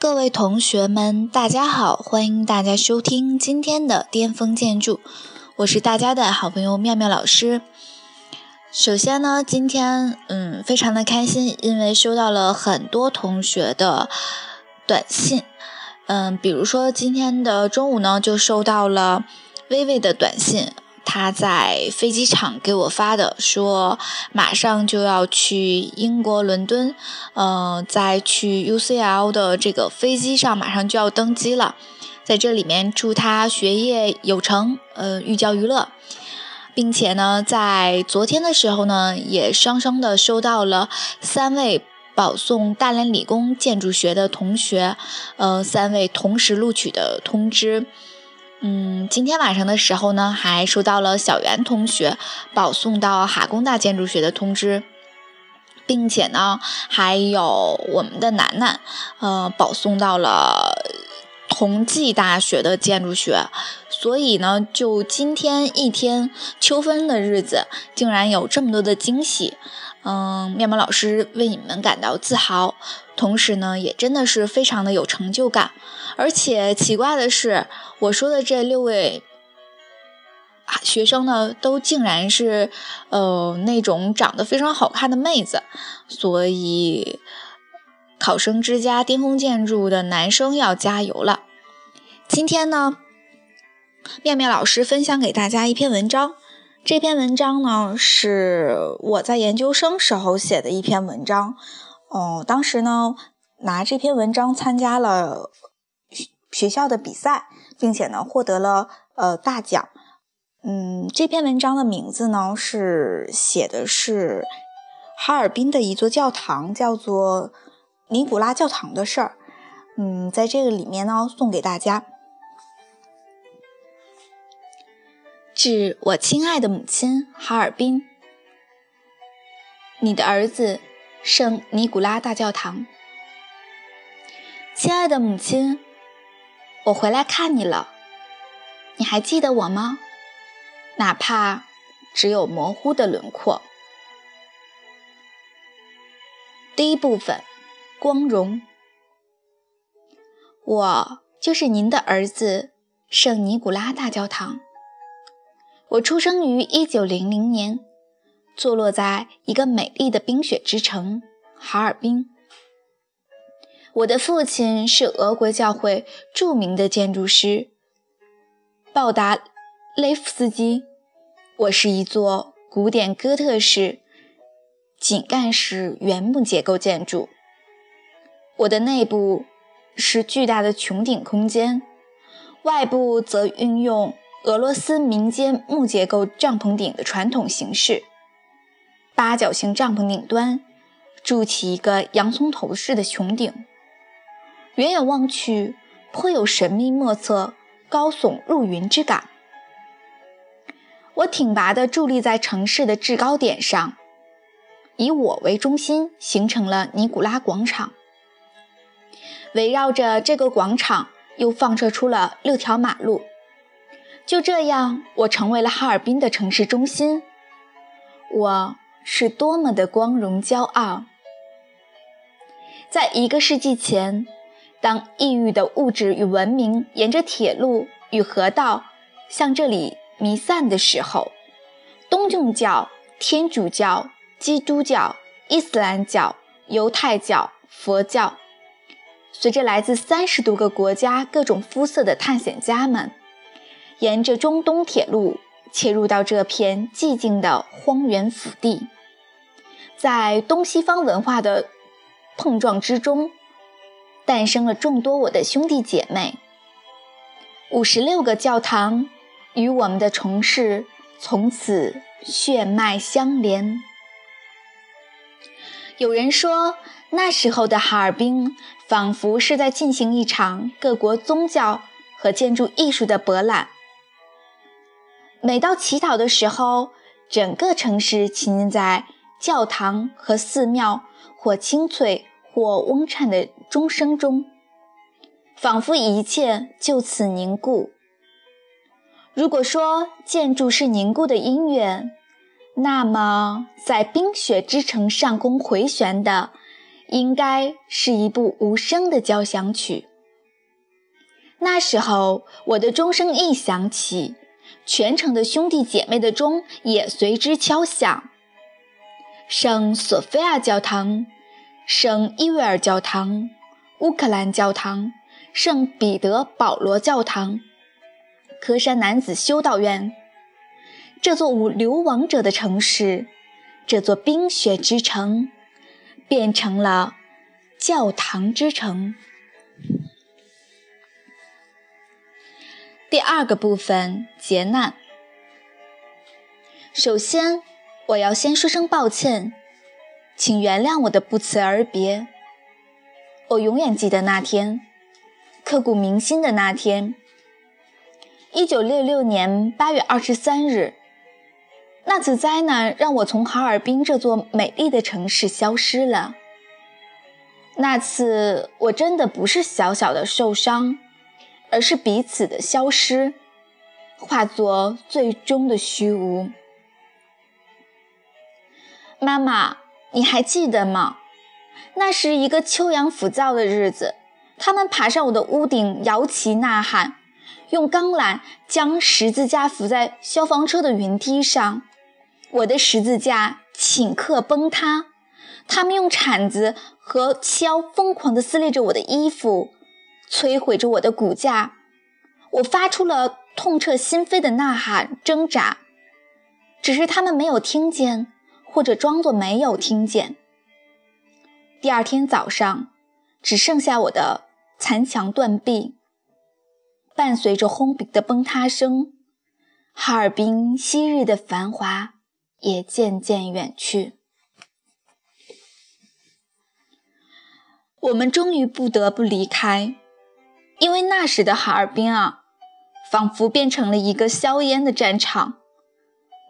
各位同学们，大家好！欢迎大家收听今天的巅峰建筑，我是大家的好朋友妙妙老师。首先呢，今天嗯非常的开心，因为收到了很多同学的短信，嗯，比如说今天的中午呢，就收到了微微的短信。他在飞机场给我发的，说马上就要去英国伦敦，呃，在去 UCL 的这个飞机上马上就要登机了，在这里面祝他学业有成，呃，寓教于乐，并且呢，在昨天的时候呢，也双双的收到了三位保送大连理工建筑学的同学，呃，三位同时录取的通知。嗯，今天晚上的时候呢，还收到了小袁同学保送到哈工大建筑学的通知，并且呢，还有我们的楠楠，呃，保送到了同济大学的建筑学。所以呢，就今天一天秋分的日子，竟然有这么多的惊喜。嗯，面膜老师为你们感到自豪，同时呢，也真的是非常的有成就感。而且奇怪的是，我说的这六位学生呢，都竟然是呃那种长得非常好看的妹子。所以，考生之家巅峰建筑的男生要加油了。今天呢，面面老师分享给大家一篇文章。这篇文章呢，是我在研究生时候写的一篇文章。哦，当时呢，拿这篇文章参加了学学校的比赛，并且呢，获得了呃大奖。嗯，这篇文章的名字呢，是写的是哈尔滨的一座教堂，叫做尼古拉教堂的事儿。嗯，在这个里面呢，送给大家。致我亲爱的母亲哈尔滨，你的儿子圣尼古拉大教堂。亲爱的母亲，我回来看你了，你还记得我吗？哪怕只有模糊的轮廓。第一部分，光荣。我就是您的儿子圣尼古拉大教堂。我出生于一九零零年，坐落在一个美丽的冰雪之城哈尔滨。我的父亲是俄国教会著名的建筑师鲍达雷夫斯基。我是一座古典哥特式井盖式原木结构建筑。我的内部是巨大的穹顶空间，外部则运用。俄罗斯民间木结构帐篷顶的传统形式，八角形帐篷顶端筑起一个洋葱头式的穹顶，远远望去颇有神秘莫测、高耸入云之感。我挺拔地伫立在城市的制高点上，以我为中心形成了尼古拉广场，围绕着这个广场又放射出了六条马路。就这样，我成为了哈尔滨的城市中心。我是多么的光荣骄傲！在一个世纪前，当异域的物质与文明沿着铁路与河道向这里弥散的时候，东正教、天主教、基督教、伊斯兰教、犹太教、佛教，随着来自三十多个国家各种肤色的探险家们。沿着中东铁路切入到这片寂静的荒原腹地，在东西方文化的碰撞之中，诞生了众多我的兄弟姐妹。五十六个教堂与我们的城市从此血脉相连。有人说，那时候的哈尔滨仿佛是在进行一场各国宗教和建筑艺术的博览。每到祈祷的时候，整个城市沉浸在教堂和寺庙或清脆或嗡颤的钟声中，仿佛一切就此凝固。如果说建筑是凝固的音乐，那么在冰雪之城上空回旋的，应该是一部无声的交响曲。那时候，我的钟声一响起，全城的兄弟姐妹的钟也随之敲响。圣索菲亚教堂、圣伊维尔教堂、乌克兰教堂、圣彼得保罗教堂、科山男子修道院，这座无流亡者的城市，这座冰雪之城，变成了教堂之城。第二个部分，劫难。首先，我要先说声抱歉，请原谅我的不辞而别。我永远记得那天，刻骨铭心的那天。一九六六年八月二十三日，那次灾难让我从哈尔滨这座美丽的城市消失了。那次，我真的不是小小的受伤。而是彼此的消失，化作最终的虚无。妈妈，你还记得吗？那是一个秋阳浮躁的日子，他们爬上我的屋顶，摇旗呐喊，用钢缆将十字架扶在消防车的云梯上。我的十字架顷刻崩塌，他们用铲子和锹疯狂地撕裂着我的衣服。摧毁着我的骨架，我发出了痛彻心扉的呐喊、挣扎，只是他们没有听见，或者装作没有听见。第二天早上，只剩下我的残墙断壁，伴随着轰鸣的崩塌声，哈尔滨昔日的繁华也渐渐远去。我们终于不得不离开。因为那时的哈尔滨啊，仿佛变成了一个硝烟的战场，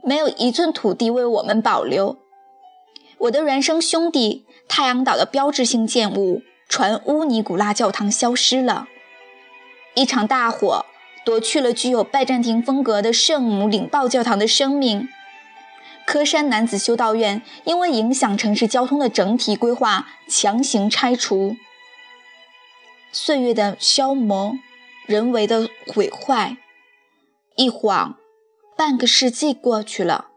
没有一寸土地为我们保留。我的孪生兄弟太阳岛的标志性建物传乌尼古拉教堂消失了，一场大火夺去了具有拜占庭风格的圣母领报教堂的生命。科山男子修道院因为影响城市交通的整体规划，强行拆除。岁月的消磨，人为的毁坏，一晃，半个世纪过去了。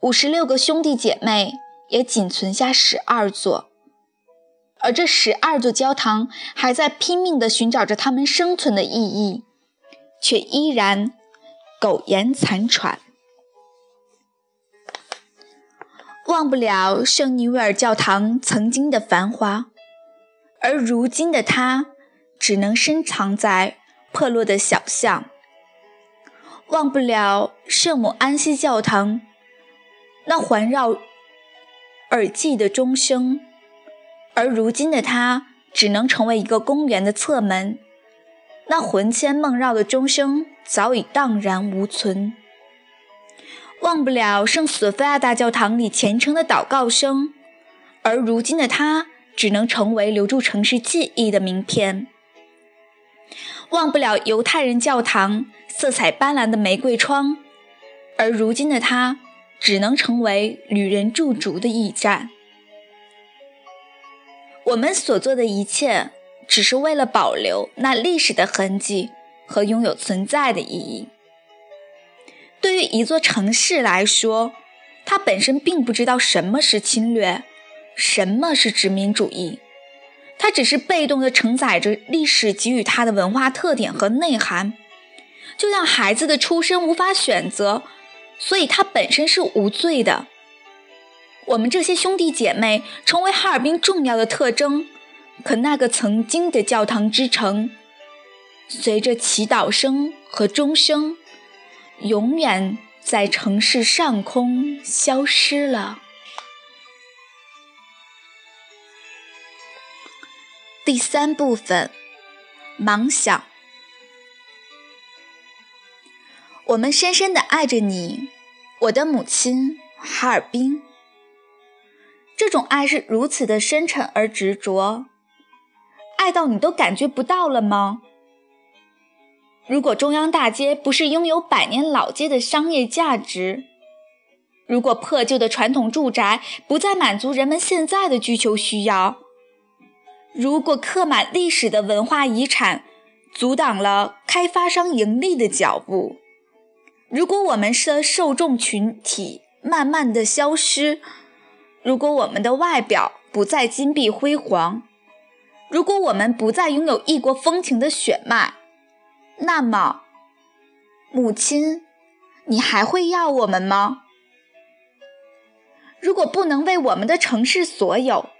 五十六个兄弟姐妹也仅存下十二座，而这十二座教堂还在拼命地寻找着他们生存的意义，却依然苟延残喘。忘不了圣尼维尔教堂曾经的繁华。而如今的他，只能深藏在破落的小巷，忘不了圣母安息教堂那环绕耳际的钟声；而如今的他，只能成为一个公园的侧门，那魂牵梦绕的钟声早已荡然无存。忘不了圣索菲亚大教堂里虔诚的祷告声；而如今的他。只能成为留住城市记忆的名片。忘不了犹太人教堂色彩斑斓的玫瑰窗，而如今的它只能成为旅人驻足的驿站。我们所做的一切，只是为了保留那历史的痕迹和拥有存在的意义。对于一座城市来说，它本身并不知道什么是侵略。什么是殖民主义？它只是被动地承载着历史给予它的文化特点和内涵，就像孩子的出生无法选择，所以它本身是无罪的。我们这些兄弟姐妹成为哈尔滨重要的特征，可那个曾经的教堂之城，随着祈祷声和钟声，永远在城市上空消失了。第三部分，盲想。我们深深的爱着你，我的母亲，哈尔滨。这种爱是如此的深沉而执着，爱到你都感觉不到了吗？如果中央大街不是拥有百年老街的商业价值，如果破旧的传统住宅不再满足人们现在的需求需要，如果刻满历史的文化遗产阻挡了开发商盈利的脚步，如果我们的受众群体慢慢的消失，如果我们的外表不再金碧辉煌，如果我们不再拥有异国风情的血脉，那么，母亲，你还会要我们吗？如果不能为我们的城市所有，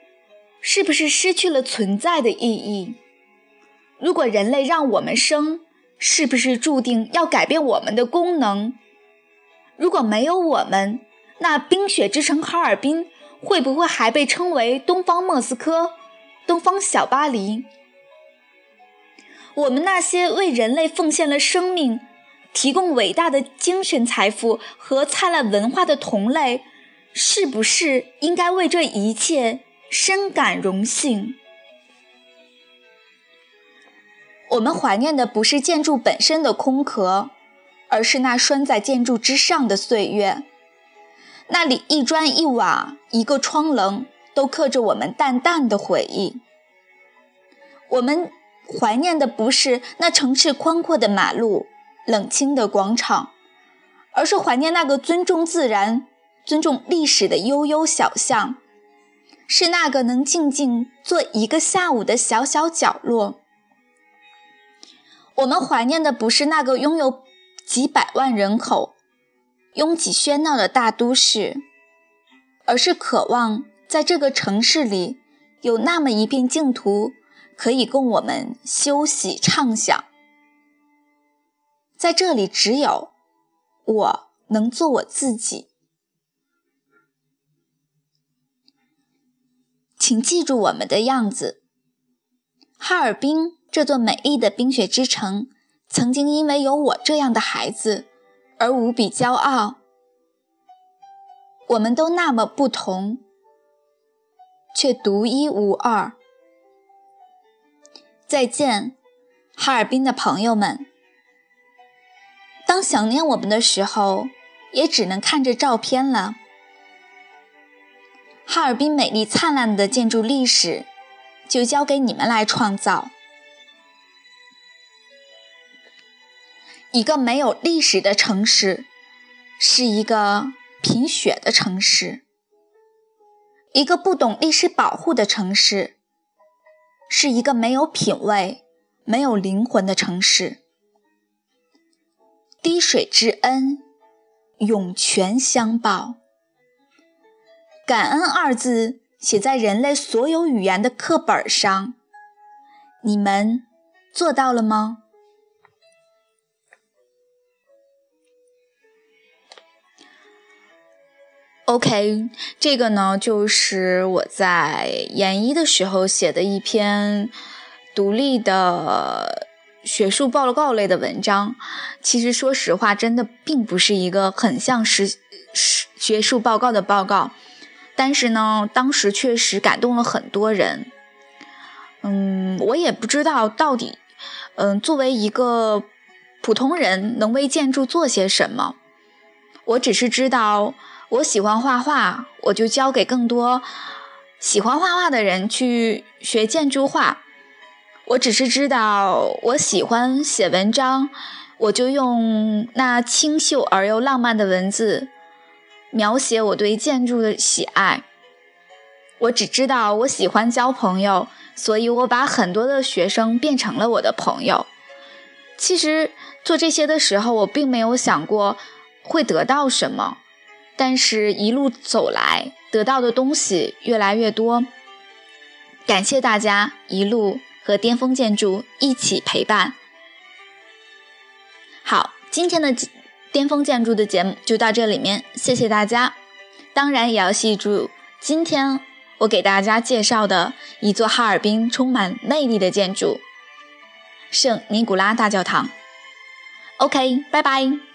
是不是失去了存在的意义？如果人类让我们生，是不是注定要改变我们的功能？如果没有我们，那冰雪之城哈尔滨会不会还被称为东方莫斯科、东方小巴黎？我们那些为人类奉献了生命、提供伟大的精神财富和灿烂文化的同类。是不是应该为这一切深感荣幸？我们怀念的不是建筑本身的空壳，而是那拴在建筑之上的岁月。那里一砖一瓦、一个窗棱，都刻着我们淡淡的回忆。我们怀念的不是那城市宽阔的马路、冷清的广场，而是怀念那个尊重自然。尊重历史的悠悠小巷，是那个能静静坐一个下午的小小角落。我们怀念的不是那个拥有几百万人口、拥挤喧闹的大都市，而是渴望在这个城市里有那么一片净土，可以供我们休息畅想。在这里，只有我能做我自己。请记住我们的样子。哈尔滨这座美丽的冰雪之城，曾经因为有我这样的孩子而无比骄傲。我们都那么不同，却独一无二。再见，哈尔滨的朋友们。当想念我们的时候，也只能看着照片了。哈尔滨美丽灿烂的建筑历史，就交给你们来创造。一个没有历史的城市，是一个贫血的城市；一个不懂历史保护的城市，是一个没有品味、没有灵魂的城市。滴水之恩，涌泉相报。感恩二字写在人类所有语言的课本上，你们做到了吗？OK，这个呢，就是我在研一的时候写的一篇独立的学术报告类的文章。其实，说实话，真的并不是一个很像实实学术报告的报告。但是呢，当时确实感动了很多人。嗯，我也不知道到底，嗯，作为一个普通人能为建筑做些什么。我只是知道，我喜欢画画，我就教给更多喜欢画画的人去学建筑画。我只是知道，我喜欢写文章，我就用那清秀而又浪漫的文字。描写我对建筑的喜爱。我只知道我喜欢交朋友，所以我把很多的学生变成了我的朋友。其实做这些的时候，我并没有想过会得到什么，但是一路走来，得到的东西越来越多。感谢大家一路和巅峰建筑一起陪伴。好，今天的。巅峰建筑的节目就到这里面，谢谢大家。当然也要记住，今天我给大家介绍的一座哈尔滨充满魅力的建筑——圣尼古拉大教堂。OK，拜拜。